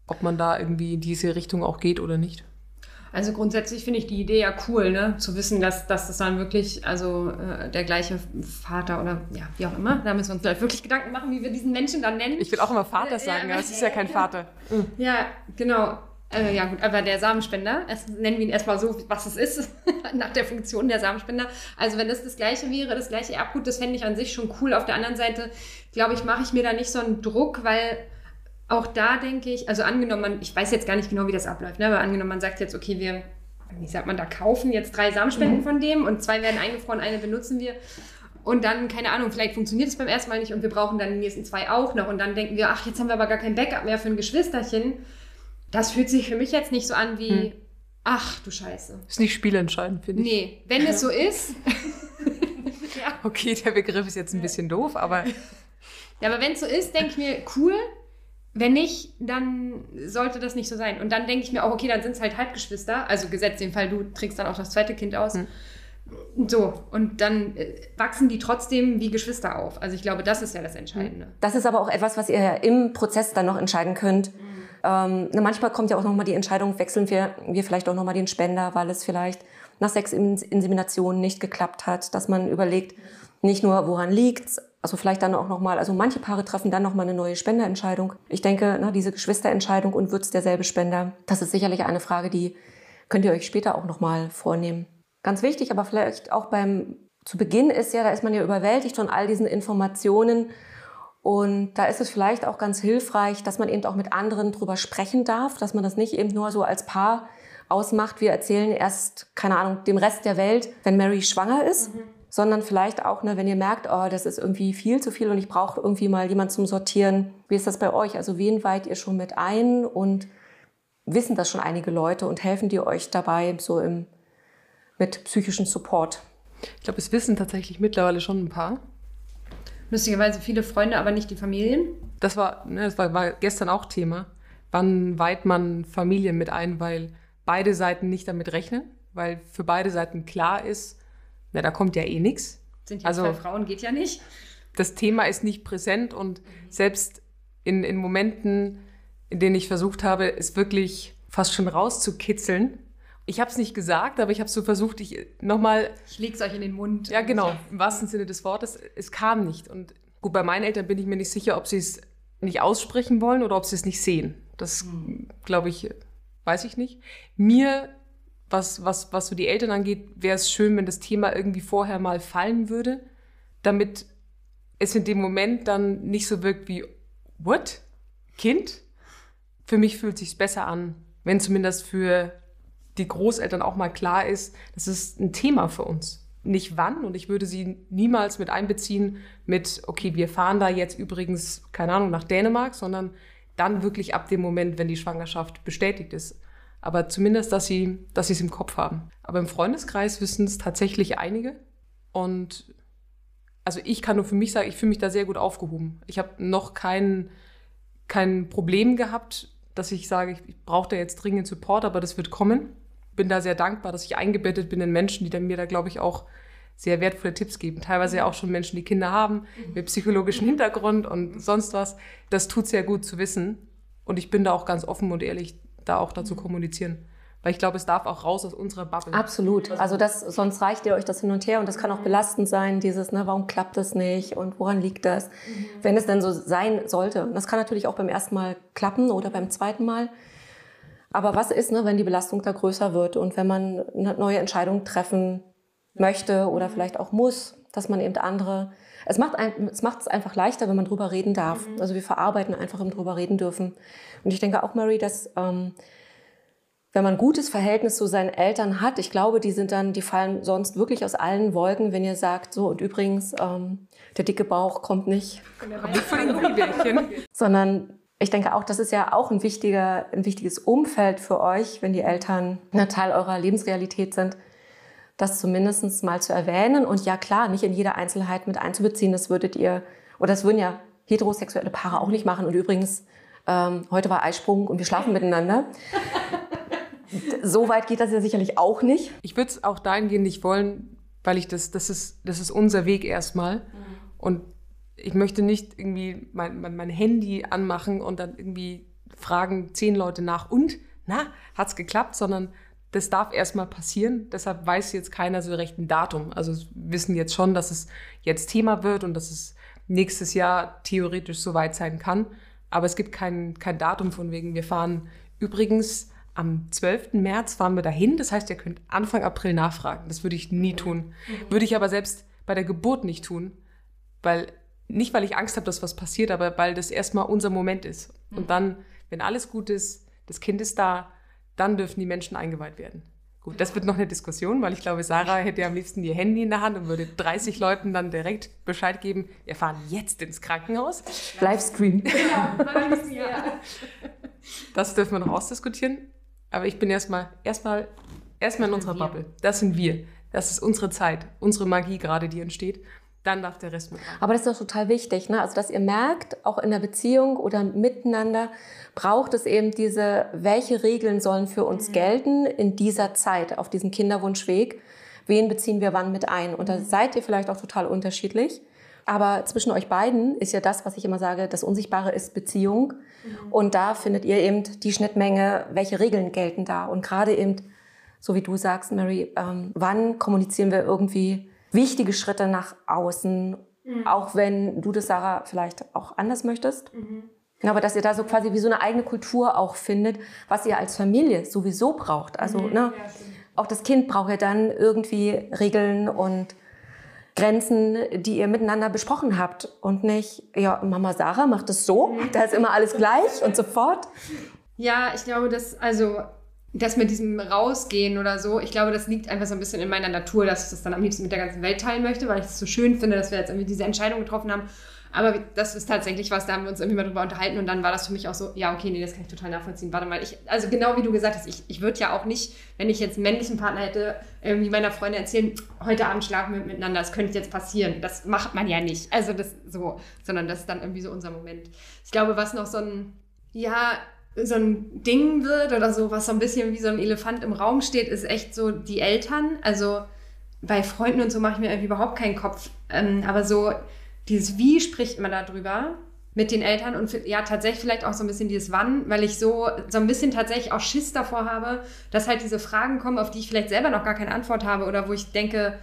ob man da irgendwie in diese Richtung auch geht oder nicht. Also grundsätzlich finde ich die Idee ja cool, ne? Zu wissen, dass, dass das dann wirklich, also äh, der gleiche Vater oder ja, wie auch immer. Da müssen wir uns vielleicht wirklich Gedanken machen, wie wir diesen Menschen dann nennen. Ich will auch immer Vater Ja, sagen, aber- aber es ist ja kein Vater. Ja, genau. Äh, ja gut, aber der Samenspender, es, nennen wir ihn erstmal so, was es ist, nach der Funktion der Samenspender. Also wenn das das gleiche wäre, das gleiche Erbgut, das fände ich an sich schon cool. Auf der anderen Seite, glaube ich, mache ich mir da nicht so einen Druck, weil auch da denke ich, also angenommen, ich weiß jetzt gar nicht genau, wie das abläuft, ne? aber angenommen, man sagt jetzt, okay, wir, wie sagt man da, kaufen jetzt drei Samenspenden von dem und zwei werden eingefroren, eine benutzen wir. Und dann, keine Ahnung, vielleicht funktioniert es beim ersten Mal nicht und wir brauchen dann die nächsten zwei auch noch. Und dann denken wir, ach, jetzt haben wir aber gar kein Backup mehr für ein Geschwisterchen. Das fühlt sich für mich jetzt nicht so an wie, ach du Scheiße. Ist nicht spielentscheidend, finde ich. Nee, wenn es so ist. ja. Okay, der Begriff ist jetzt ein bisschen doof, aber ja, aber wenn es so ist, denke ich mir, cool. Wenn nicht, dann sollte das nicht so sein. Und dann denke ich mir auch, okay, dann sind es halt Halbgeschwister. Also gesetzt den Fall, du trägst dann auch das zweite Kind aus. So, und dann äh, wachsen die trotzdem wie Geschwister auf. Also ich glaube, das ist ja das Entscheidende. Das ist aber auch etwas, was ihr ja im Prozess dann noch entscheiden könnt. Ähm, manchmal kommt ja auch nochmal die Entscheidung, wechseln wir, wir vielleicht auch nochmal den Spender, weil es vielleicht nach sechs Ins- Inseminationen nicht geklappt hat, dass man überlegt, nicht nur woran liegt's, also vielleicht dann auch nochmal, also manche Paare treffen dann nochmal eine neue Spenderentscheidung. Ich denke, na, diese Geschwisterentscheidung und wird's derselbe Spender, das ist sicherlich eine Frage, die könnt ihr euch später auch nochmal vornehmen. Ganz wichtig, aber vielleicht auch beim, zu Beginn ist ja, da ist man ja überwältigt von all diesen Informationen und da ist es vielleicht auch ganz hilfreich, dass man eben auch mit anderen drüber sprechen darf, dass man das nicht eben nur so als Paar ausmacht. Wir erzählen erst, keine Ahnung, dem Rest der Welt, wenn Mary schwanger ist, sondern vielleicht auch, ne, wenn ihr merkt, oh, das ist irgendwie viel zu viel und ich brauche irgendwie mal jemand zum Sortieren. Wie ist das bei euch? Also wen weiht ihr schon mit ein und wissen das schon einige Leute und helfen die euch dabei so im, mit psychischem Support? ich glaube, es wissen tatsächlich mittlerweile schon ein paar. Lustigerweise viele Freunde, aber nicht die Familien. Das war, ne, das war, war gestern auch Thema. Wann weiht man Familien mit ein, weil beide Seiten nicht damit rechnen, weil für beide Seiten klar ist, na, da kommt ja eh nichts. Sind ja Also- zwei Frauen, geht ja nicht. Das Thema ist nicht präsent und selbst in, in Momenten, in denen ich versucht habe, es wirklich fast schon rauszukitzeln. Ich habe es nicht gesagt, aber ich habe so versucht, ich nochmal Ich leg's euch in den Mund. Ja, genau, im wahrsten Sinne des Wortes. Es kam nicht. Und gut, bei meinen Eltern bin ich mir nicht sicher, ob sie es nicht aussprechen wollen oder ob sie es nicht sehen. Das, glaube ich, weiß ich nicht. Mir, was, was, was so die Eltern angeht, wäre es schön, wenn das Thema irgendwie vorher mal fallen würde, damit es in dem Moment dann nicht so wirkt wie, what? Kind? Für mich fühlt sich besser an, wenn zumindest für die Großeltern auch mal klar ist, das ist ein Thema für uns. Nicht wann und ich würde sie niemals mit einbeziehen mit, okay, wir fahren da jetzt übrigens, keine Ahnung, nach Dänemark, sondern dann wirklich ab dem Moment, wenn die Schwangerschaft bestätigt ist. Aber zumindest, dass sie, dass es im Kopf haben. Aber im Freundeskreis wissen es tatsächlich einige und also ich kann nur für mich sagen, ich fühle mich da sehr gut aufgehoben. Ich habe noch kein, kein Problem gehabt, dass ich sage, ich brauche da jetzt dringend Support, aber das wird kommen. Bin da sehr dankbar, dass ich eingebettet bin in Menschen, die dann mir da, glaube ich, auch sehr wertvolle Tipps geben. Teilweise ja auch schon Menschen, die Kinder haben, mit psychologischem Hintergrund und sonst was. Das tut sehr gut zu wissen. Und ich bin da auch ganz offen und ehrlich, da auch dazu kommunizieren. Weil ich glaube, es darf auch raus aus unserer Bubble. Absolut. Also das, sonst reicht ihr euch das hin und her und das kann auch belastend sein, dieses, ne, warum klappt das nicht und woran liegt das? Wenn es denn so sein sollte. Und das kann natürlich auch beim ersten Mal klappen oder beim zweiten Mal. Aber was ist, ne, wenn die Belastung da größer wird und wenn man eine neue Entscheidung treffen möchte oder vielleicht auch muss, dass man eben andere. Es macht, ein, es macht es einfach leichter, wenn man drüber reden darf. Also wir verarbeiten einfach im drüber reden dürfen. Und ich denke auch, Mary, dass ähm, wenn man ein gutes Verhältnis zu seinen Eltern hat, ich glaube, die sind dann, die fallen sonst wirklich aus allen Wolken, wenn ihr sagt, so und übrigens, ähm, der dicke Bauch kommt nicht, Nicht von den Gummibärchen. sondern ich denke auch, das ist ja auch ein wichtiger, ein wichtiges Umfeld für euch, wenn die Eltern ein Teil eurer Lebensrealität sind, das zumindest mal zu erwähnen und ja klar, nicht in jeder Einzelheit mit einzubeziehen, das würdet ihr, oder das würden ja heterosexuelle Paare auch nicht machen und übrigens ähm, heute war Eisprung und wir schlafen miteinander. so weit geht das ja sicherlich auch nicht. Ich würde es auch dahingehend nicht wollen, weil ich das, das ist, das ist unser Weg erstmal. Mhm. Und ich möchte nicht irgendwie mein, mein, mein, Handy anmachen und dann irgendwie fragen zehn Leute nach und, na, hat's geklappt, sondern das darf erstmal passieren. Deshalb weiß jetzt keiner so recht ein Datum. Also wissen jetzt schon, dass es jetzt Thema wird und dass es nächstes Jahr theoretisch soweit sein kann. Aber es gibt kein, kein Datum von wegen, wir fahren übrigens am 12. März fahren wir dahin. Das heißt, ihr könnt Anfang April nachfragen. Das würde ich nie tun. Mhm. Würde ich aber selbst bei der Geburt nicht tun. Weil, nicht weil ich Angst habe, dass was passiert, aber weil das erstmal unser Moment ist. Und mhm. dann, wenn alles gut ist, das Kind ist da, dann dürfen die Menschen eingeweiht werden. Gut, das wird noch eine Diskussion, weil ich glaube, Sarah hätte am liebsten ihr Handy in der Hand und würde 30 Leuten dann direkt Bescheid geben, wir fahren jetzt ins Krankenhaus. Livestream. Genau, das dürfen wir noch ausdiskutieren. Aber ich bin erstmal erstmal erstmal in unserer Bubble. Das sind wir. Das ist unsere Zeit, unsere Magie gerade, die entsteht dann darf der Rest mit rein. Aber das ist doch total wichtig, ne? Also, dass ihr merkt, auch in der Beziehung oder miteinander braucht es eben diese, welche Regeln sollen für uns mhm. gelten in dieser Zeit, auf diesem Kinderwunschweg. Wen beziehen wir wann mit ein? Und da mhm. seid ihr vielleicht auch total unterschiedlich. Aber zwischen euch beiden ist ja das, was ich immer sage, das Unsichtbare ist Beziehung. Mhm. Und da findet ihr eben die Schnittmenge, welche Regeln gelten da. Und gerade eben, so wie du sagst, Mary, ähm, wann kommunizieren wir irgendwie wichtige Schritte nach außen, mhm. auch wenn du das, Sarah, vielleicht auch anders möchtest. Mhm. Aber dass ihr da so quasi wie so eine eigene Kultur auch findet, was ihr als Familie sowieso braucht. Also mhm. ne, auch das Kind braucht ja dann irgendwie Regeln und Grenzen, die ihr miteinander besprochen habt und nicht, ja, Mama Sarah macht es so, mhm. da ist immer alles gleich und sofort. Ja, ich glaube, dass, also das mit diesem Rausgehen oder so, ich glaube, das liegt einfach so ein bisschen in meiner Natur, dass ich das dann am liebsten mit der ganzen Welt teilen möchte, weil ich es so schön finde, dass wir jetzt irgendwie diese Entscheidung getroffen haben. Aber das ist tatsächlich was, da haben wir uns irgendwie mal drüber unterhalten und dann war das für mich auch so, ja, okay, nee, das kann ich total nachvollziehen. Warte mal, ich, also genau wie du gesagt hast, ich, ich würde ja auch nicht, wenn ich jetzt einen männlichen Partner hätte, irgendwie meiner Freundin erzählen, heute Abend schlafen wir miteinander, das könnte jetzt passieren. Das macht man ja nicht. Also das so, sondern das ist dann irgendwie so unser Moment. Ich glaube, was noch so ein, ja, so ein Ding wird oder so, was so ein bisschen wie so ein Elefant im Raum steht, ist echt so die Eltern. Also bei Freunden und so mache ich mir irgendwie überhaupt keinen Kopf. Ähm, aber so dieses Wie spricht man darüber mit den Eltern und ja, tatsächlich vielleicht auch so ein bisschen dieses Wann, weil ich so, so ein bisschen tatsächlich auch Schiss davor habe, dass halt diese Fragen kommen, auf die ich vielleicht selber noch gar keine Antwort habe oder wo ich denke,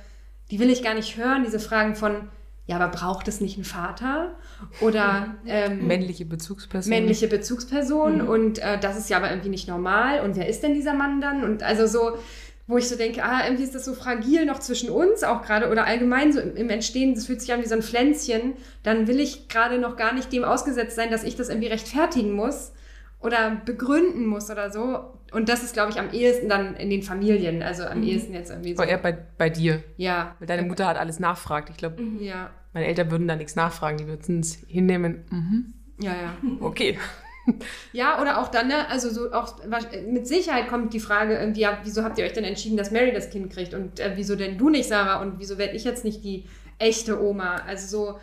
die will ich gar nicht hören, diese Fragen von, ja, aber braucht es nicht einen Vater? Oder ähm, männliche Bezugsperson. Männliche Bezugsperson mhm. und äh, das ist ja aber irgendwie nicht normal. Und wer ist denn dieser Mann dann? Und also so, wo ich so denke, ah, irgendwie ist das so fragil noch zwischen uns auch gerade oder allgemein so im, im Entstehen, das fühlt sich an wie so ein Pflänzchen, dann will ich gerade noch gar nicht dem ausgesetzt sein, dass ich das irgendwie rechtfertigen muss oder begründen muss oder so. Und das ist, glaube ich, am ehesten dann in den Familien. Also am mhm. ehesten jetzt irgendwie so. Aber eher bei, bei dir. Ja. Weil deine Mutter hat alles nachfragt. Ich glaube, mhm. ja. meine Eltern würden da nichts nachfragen. Die würden es hinnehmen. Mhm. Ja, ja. Okay. Ja, oder auch dann, ne, also so auch mit Sicherheit kommt die Frage irgendwie, ja, wieso habt ihr euch denn entschieden, dass Mary das Kind kriegt und äh, wieso denn du nicht, Sarah, und wieso werde ich jetzt nicht die echte Oma? Also so,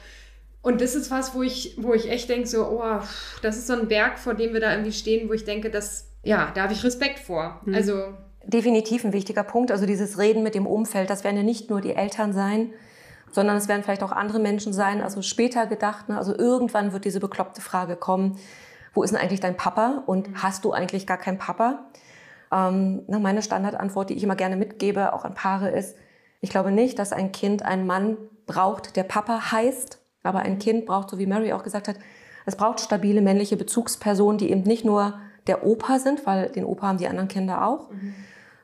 und das ist was, wo ich, wo ich echt denke, so, oh, das ist so ein Berg, vor dem wir da irgendwie stehen, wo ich denke, das, ja, da habe ich Respekt vor. Mhm. Also. Definitiv ein wichtiger Punkt. Also dieses Reden mit dem Umfeld, das werden ja nicht nur die Eltern sein, sondern es werden vielleicht auch andere Menschen sein, also später gedacht. Ne? Also irgendwann wird diese bekloppte Frage kommen, wo ist denn eigentlich dein Papa und mhm. hast du eigentlich gar keinen Papa? Ähm, meine Standardantwort, die ich immer gerne mitgebe, auch an Paare, ist, ich glaube nicht, dass ein Kind einen Mann braucht, der Papa heißt, aber ein Kind braucht, so wie Mary auch gesagt hat, es braucht stabile männliche Bezugspersonen, die eben nicht nur der Opa sind, weil den Opa haben die anderen Kinder auch, mhm.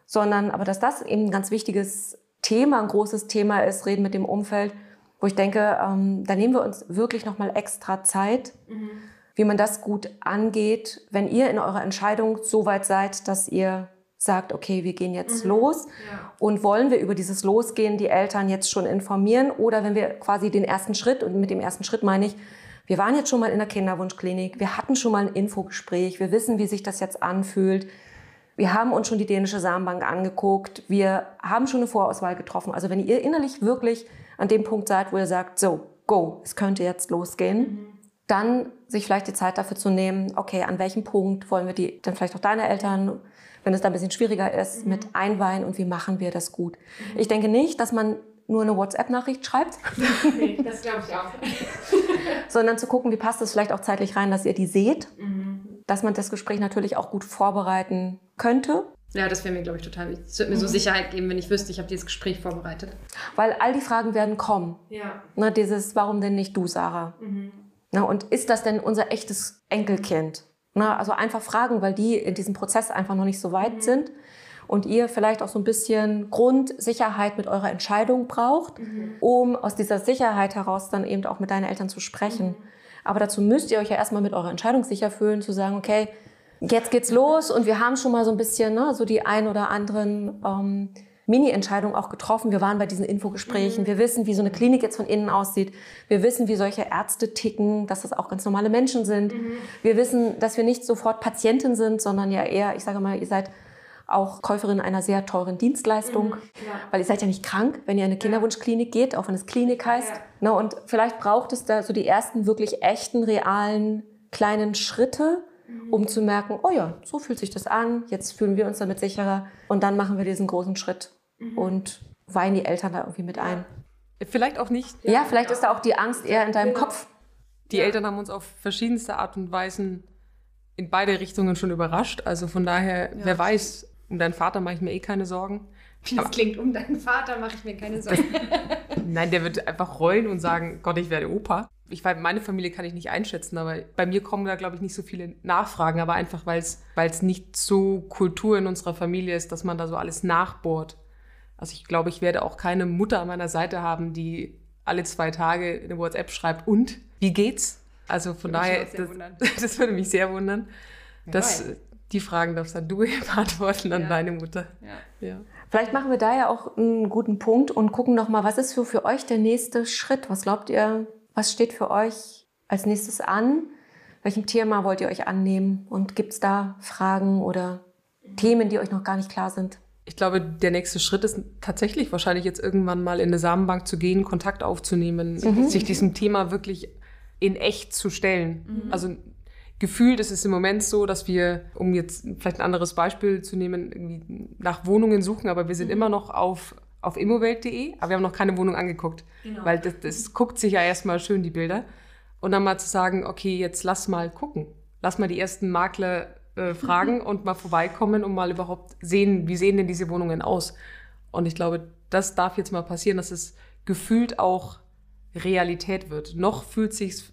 sondern aber dass das eben ein ganz wichtiges Thema, ein großes Thema ist, reden mit dem Umfeld, wo ich denke, ähm, da nehmen wir uns wirklich nochmal extra Zeit, mhm. wie man das gut angeht, wenn ihr in eurer Entscheidung so weit seid, dass ihr sagt, okay, wir gehen jetzt mhm. los ja. und wollen wir über dieses Losgehen die Eltern jetzt schon informieren oder wenn wir quasi den ersten Schritt, und mit dem ersten Schritt meine ich, wir waren jetzt schon mal in der Kinderwunschklinik, wir hatten schon mal ein Infogespräch, wir wissen, wie sich das jetzt anfühlt, wir haben uns schon die dänische Samenbank angeguckt, wir haben schon eine Vorauswahl getroffen. Also wenn ihr innerlich wirklich an dem Punkt seid, wo ihr sagt, so, go, es könnte jetzt losgehen, mhm. dann sich vielleicht die Zeit dafür zu nehmen, okay, an welchem Punkt wollen wir die, dann vielleicht auch deine Eltern, wenn es da ein bisschen schwieriger ist, mhm. mit einweihen und wie machen wir das gut. Mhm. Ich denke nicht, dass man nur eine WhatsApp-Nachricht schreibt. Nee, das glaube ich auch. sondern zu gucken, wie passt es vielleicht auch zeitlich rein, dass ihr die seht. Mhm. Dass man das Gespräch natürlich auch gut vorbereiten könnte. Ja, das wäre mir, glaube ich, total wichtig. Es würde mir so mhm. Sicherheit geben, wenn ich wüsste, ich habe dieses Gespräch vorbereitet. Weil all die Fragen werden kommen. Ja. Na, dieses, warum denn nicht du, Sarah? Mhm. Na, und ist das denn unser echtes Enkelkind? Na, also einfach fragen, weil die in diesem Prozess einfach noch nicht so weit mhm. sind und ihr vielleicht auch so ein bisschen Grundsicherheit mit eurer Entscheidung braucht, mhm. um aus dieser Sicherheit heraus dann eben auch mit deinen Eltern zu sprechen. Mhm. Aber dazu müsst ihr euch ja erstmal mit eurer Entscheidung sicher fühlen, zu sagen, okay, jetzt geht's los und wir haben schon mal so ein bisschen ne, so die ein oder anderen ähm, Mini-Entscheidungen auch getroffen. Wir waren bei diesen Infogesprächen. Mhm. Wir wissen, wie so eine Klinik jetzt von innen aussieht. Wir wissen, wie solche Ärzte ticken, dass das auch ganz normale Menschen sind. Mhm. Wir wissen, dass wir nicht sofort Patienten sind, sondern ja eher, ich sage mal, ihr seid auch Käuferin einer sehr teuren Dienstleistung, mhm, ja. weil ihr seid ja nicht krank, wenn ihr in eine Kinderwunschklinik geht, auch wenn es Klinik heißt. Ja. Na, und vielleicht braucht es da so die ersten wirklich echten, realen, kleinen Schritte, mhm. um zu merken, oh ja, so fühlt sich das an, jetzt fühlen wir uns damit sicherer und dann machen wir diesen großen Schritt mhm. und weihen die Eltern da irgendwie mit ein. Vielleicht auch nicht. Ja, vielleicht ist da auch die Angst eher in deinem genau. Kopf. Die Eltern haben uns auf verschiedenste Art und Weisen in beide Richtungen schon überrascht. Also von daher, ja. wer weiß, um deinen Vater mache ich mir eh keine Sorgen. Wie das klingt, um deinen Vater mache ich mir keine Sorgen. Nein, der wird einfach rollen und sagen, Gott, ich werde Opa. Ich weiß, meine Familie kann ich nicht einschätzen, aber bei mir kommen da, glaube ich, nicht so viele Nachfragen, aber einfach, weil es nicht so Kultur in unserer Familie ist, dass man da so alles nachbohrt. Also ich glaube, ich werde auch keine Mutter an meiner Seite haben, die alle zwei Tage eine WhatsApp schreibt und wie geht's? Also von daher, das, das, würde mich sehr wundern. Das, die Fragen darfst dann du beantworten an ja. deine Mutter. Ja. ja. Vielleicht machen wir da ja auch einen guten Punkt und gucken nochmal, was ist für, für euch der nächste Schritt? Was glaubt ihr, was steht für euch als nächstes an? Welchem Thema wollt ihr euch annehmen? Und gibt es da Fragen oder Themen, die euch noch gar nicht klar sind? Ich glaube, der nächste Schritt ist tatsächlich wahrscheinlich jetzt irgendwann mal in eine Samenbank zu gehen, Kontakt aufzunehmen, mhm. sich diesem Thema wirklich in echt zu stellen. Mhm. Also gefühlt ist es im Moment so, dass wir, um jetzt vielleicht ein anderes Beispiel zu nehmen, irgendwie nach Wohnungen suchen, aber wir sind mhm. immer noch auf, auf immowelt.de, aber wir haben noch keine Wohnung angeguckt. Genau. Weil das, das guckt sich ja erstmal schön, die Bilder. Und dann mal zu sagen, okay, jetzt lass mal gucken. Lass mal die ersten Makler äh, fragen und mal vorbeikommen und mal überhaupt sehen, wie sehen denn diese Wohnungen aus. Und ich glaube, das darf jetzt mal passieren, dass es gefühlt auch Realität wird. Noch fühlt sich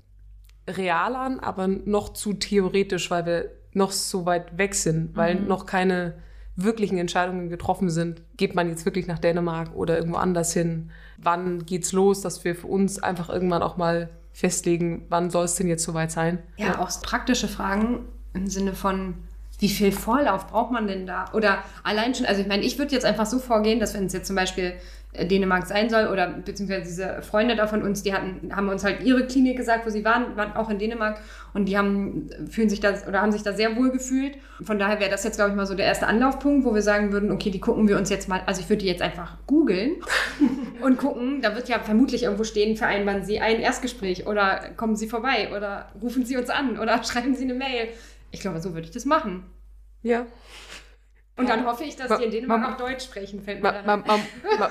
real an, aber noch zu theoretisch, weil wir noch so weit weg sind, weil mhm. noch keine wirklichen Entscheidungen getroffen sind. Geht man jetzt wirklich nach Dänemark oder irgendwo anders hin? Wann geht's los, dass wir für uns einfach irgendwann auch mal festlegen, wann soll es denn jetzt soweit sein? Ja, ja, auch praktische Fragen im Sinne von, wie viel Vorlauf braucht man denn da? Oder allein schon, also ich meine, ich würde jetzt einfach so vorgehen, dass wenn es jetzt zum Beispiel äh, Dänemark sein soll oder beziehungsweise diese Freunde da von uns, die hatten, haben uns halt ihre Klinik gesagt, wo sie waren, waren auch in Dänemark und die haben, fühlen sich da oder haben sich da sehr wohl gefühlt. Von daher wäre das jetzt, glaube ich, mal so der erste Anlaufpunkt, wo wir sagen würden, okay, die gucken wir uns jetzt mal, also ich würde die jetzt einfach googeln und gucken, da wird ja vermutlich irgendwo stehen, vereinbaren Sie ein Erstgespräch oder kommen Sie vorbei oder rufen Sie uns an oder schreiben Sie eine Mail. Ich glaube, so würde ich das machen. Ja. Und dann hoffe ich, dass man, die in Dänemark man, auch Deutsch sprechen. Fällt man, man,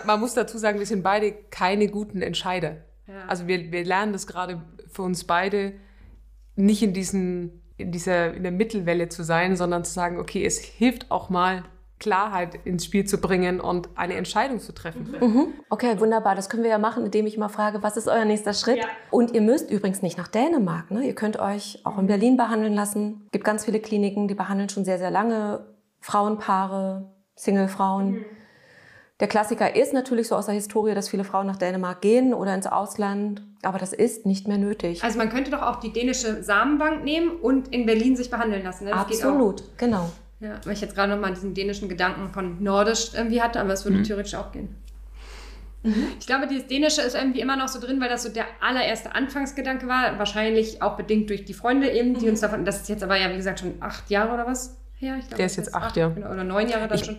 man, muss dazu sagen, wir sind beide keine guten Entscheider. Ja. Also wir, wir lernen das gerade für uns beide, nicht in, diesen, in, dieser, in der Mittelwelle zu sein, sondern zu sagen, okay, es hilft auch mal, Klarheit ins Spiel zu bringen und eine Entscheidung zu treffen. Mhm. Okay, wunderbar. Das können wir ja machen, indem ich mal frage, was ist euer nächster Schritt? Ja. Und ihr müsst übrigens nicht nach Dänemark. Ne? Ihr könnt euch auch in Berlin behandeln lassen. Es gibt ganz viele Kliniken, die behandeln schon sehr, sehr lange Frauenpaare, Singlefrauen. Mhm. Der Klassiker ist natürlich so aus der Historie, dass viele Frauen nach Dänemark gehen oder ins Ausland, aber das ist nicht mehr nötig. Also man könnte doch auch die dänische Samenbank nehmen und in Berlin sich behandeln lassen. Ne? Das Absolut, genau. Ja, weil ich jetzt gerade noch mal diesen dänischen Gedanken von Nordisch irgendwie hatte, aber es würde mhm. theoretisch auch gehen. Mhm. Ich glaube, dieses Dänische ist irgendwie immer noch so drin, weil das so der allererste Anfangsgedanke war. Wahrscheinlich auch bedingt durch die Freunde eben, die mhm. uns davon, das ist jetzt aber ja, wie gesagt, schon acht Jahre oder was her. Glaub, Der ist jetzt acht, acht ja. Genau, oder neun Jahre dann ich, schon.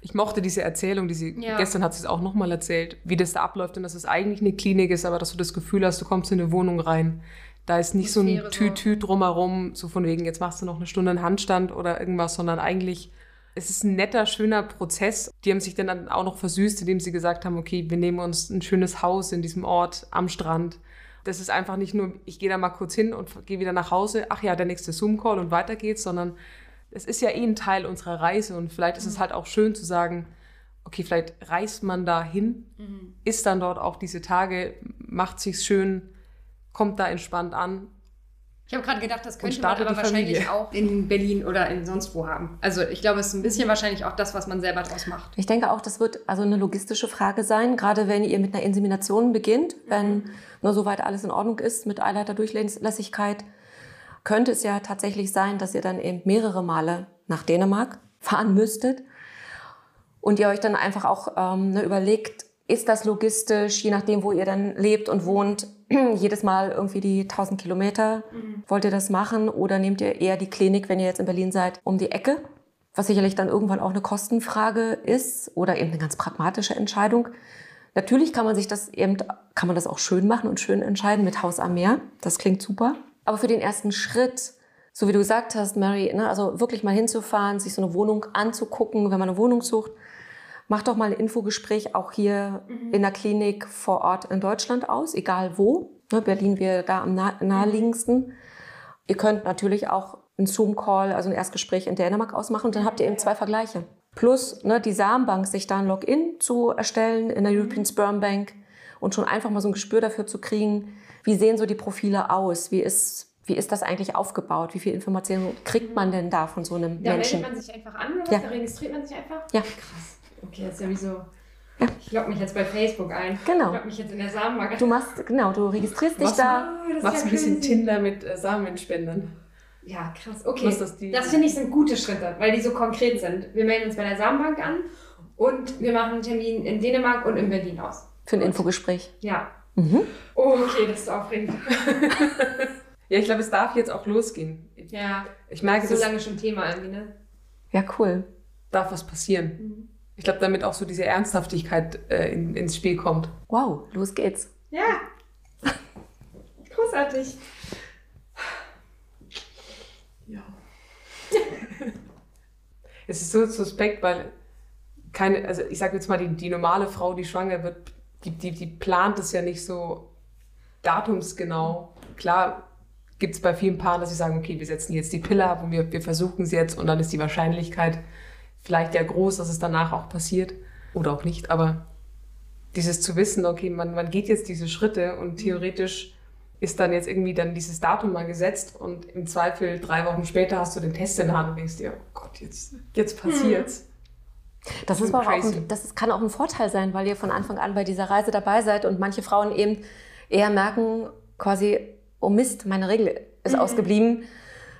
Ich mochte diese Erzählung, die sie, ja. gestern hat sie es auch nochmal erzählt, wie das da abläuft und dass es eigentlich eine Klinik ist, aber dass du das Gefühl hast, du kommst in eine Wohnung rein. Da ist nicht so ein. Tütü drumherum, so von wegen, jetzt machst du noch eine Stunde einen Handstand oder irgendwas, sondern eigentlich es ist ein netter, schöner Prozess. Die haben sich dann auch noch versüßt, indem sie gesagt haben, okay, wir nehmen uns ein schönes Haus in diesem Ort am Strand. Das ist einfach nicht nur, ich gehe da mal kurz hin und gehe wieder nach Hause, ach ja, der nächste Zoom-Call und weiter geht's, sondern es ist ja eh ein Teil unserer Reise und vielleicht ist es halt auch schön zu sagen, okay, vielleicht reist man da hin, ist dann dort auch diese Tage, macht sich's schön, kommt da entspannt an. Ich habe gerade gedacht, das könnte man startet aber wahrscheinlich Familie. auch in Berlin oder in sonst wo haben. Also ich glaube, es ist ein bisschen wahrscheinlich auch das, was man selber draus macht. Ich denke auch, das wird also eine logistische Frage sein, gerade wenn ihr mit einer Insemination beginnt, wenn nur soweit alles in Ordnung ist mit Eileiterdurchlässigkeit, könnte es ja tatsächlich sein, dass ihr dann eben mehrere Male nach Dänemark fahren müsstet und ihr euch dann einfach auch ähm, ne, überlegt, ist das logistisch, je nachdem, wo ihr dann lebt und wohnt, jedes Mal irgendwie die 1000 Kilometer, wollt ihr das machen oder nehmt ihr eher die Klinik, wenn ihr jetzt in Berlin seid, um die Ecke? Was sicherlich dann irgendwann auch eine Kostenfrage ist oder eben eine ganz pragmatische Entscheidung. Natürlich kann man sich das eben, kann man das auch schön machen und schön entscheiden mit Haus am Meer. Das klingt super. Aber für den ersten Schritt, so wie du gesagt hast, Mary, ne, also wirklich mal hinzufahren, sich so eine Wohnung anzugucken, wenn man eine Wohnung sucht, Mach doch mal ein Infogespräch auch hier in der Klinik vor Ort in Deutschland aus, egal wo. Ne, Berlin wäre da am nah naheliegendsten. Ihr könnt natürlich auch einen Zoom-Call, also ein Erstgespräch in Dänemark ausmachen und dann habt ihr eben zwei Vergleiche. Plus ne, die Samenbank, sich da ein Login zu erstellen in der European Sperm Bank und schon einfach mal so ein Gespür dafür zu kriegen, wie sehen so die Profile aus, wie ist, wie ist das eigentlich aufgebaut, wie viel Informationen kriegt man denn da von so einem Da Menschen. meldet man sich einfach an oder Ja. Da registriert man sich einfach? Ja. Krass. Okay, das ist ja wie so. Ich logge mich jetzt bei Facebook ein. Genau. Ich logge mich jetzt in der Samenbank Du machst, genau, du registrierst dich Machst da. Ah, das ist Machst ja ein bisschen crazy. Tinder mit äh, Samenspendern. Ja, krass. Okay. Was das das finde ich sind gute Schritte, weil die so konkret sind. Wir melden uns bei der Samenbank an und wir machen einen Termin in Dänemark und in Berlin aus. Für ein Infogespräch. Ja. Mhm. Oh, okay, das ist aufregend. Ja, ich glaube, es darf jetzt auch losgehen. Ja. ich merke, So es lange schon Thema irgendwie, ne? Ja, cool. darf was passieren. Ich glaube, damit auch so diese Ernsthaftigkeit äh, in, ins Spiel kommt. Wow, los geht's. Ja. Großartig. Ja. es ist so suspekt, weil keine, also ich sage jetzt mal, die, die normale Frau, die schwanger wird, die, die, die plant es ja nicht so datumsgenau. Klar gibt es bei vielen Paaren, dass sie sagen, okay, wir setzen jetzt die Pille ab und wir, wir versuchen es jetzt und dann ist die Wahrscheinlichkeit vielleicht ja groß, dass es danach auch passiert oder auch nicht. Aber dieses zu wissen, okay, man, man geht jetzt diese Schritte und theoretisch ist dann jetzt irgendwie dann dieses Datum mal gesetzt und im Zweifel drei Wochen später hast du den Test in der Hand und denkst dir, oh Gott, jetzt, jetzt passiert's. Das, ist aber auch ein, das ist, kann auch ein Vorteil sein, weil ihr von Anfang an bei dieser Reise dabei seid und manche Frauen eben eher merken, quasi, oh Mist, meine Regel ist ausgeblieben.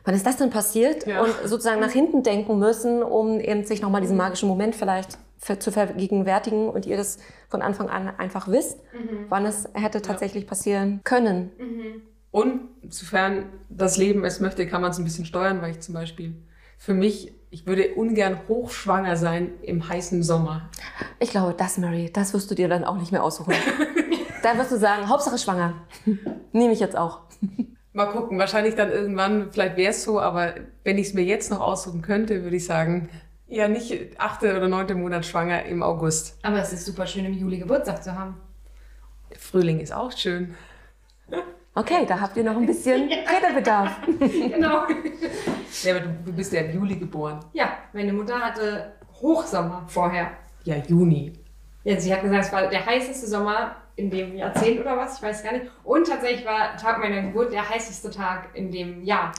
Wann ist das denn passiert? Ja. Und sozusagen nach hinten denken müssen, um eben sich nochmal diesen magischen Moment vielleicht zu vergegenwärtigen und ihr das von Anfang an einfach wisst, wann es hätte tatsächlich passieren können. Und sofern das Leben es möchte, kann man es ein bisschen steuern, weil ich zum Beispiel für mich, ich würde ungern hochschwanger sein im heißen Sommer. Ich glaube, das, Mary, das wirst du dir dann auch nicht mehr aussuchen. da wirst du sagen, Hauptsache schwanger. Nehme ich jetzt auch. Mal gucken, wahrscheinlich dann irgendwann, vielleicht wäre es so, aber wenn ich es mir jetzt noch aussuchen könnte, würde ich sagen, ja nicht achte oder neunte Monat schwanger im August. Aber es ist super schön, im Juli Geburtstag zu haben. Frühling ist auch schön. Okay, da habt ihr noch ein bisschen Redebedarf. genau. Ja, aber du, du bist ja im Juli geboren. Ja, meine Mutter hatte Hochsommer vorher. Ja, Juni. Ja, sie hat gesagt, es war der heißeste Sommer in dem Jahrzehnt oder was, ich weiß gar nicht. Und tatsächlich war Tag meiner Geburt der heißeste Tag in dem Jahr.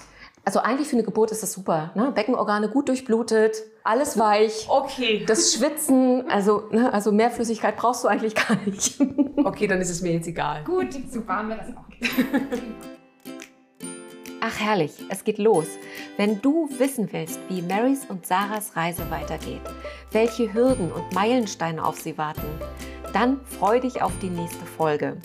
Also eigentlich für eine Geburt ist das super. Ne? Beckenorgane gut durchblutet, alles weich. Okay. Das Schwitzen, also, ne, also mehr Flüssigkeit brauchst du eigentlich gar nicht. Okay, dann ist es mir jetzt egal. Gut, super, haben wir das auch. Ach herrlich, es geht los. Wenn du wissen willst, wie Marys und Sarahs Reise weitergeht, welche Hürden und Meilensteine auf sie warten, dann freu dich auf die nächste Folge.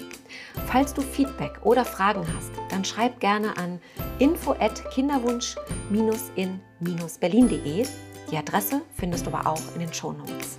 Falls du Feedback oder Fragen hast, dann schreib gerne an info at kinderwunsch-in-berlin.de. Die Adresse findest du aber auch in den Shownotes.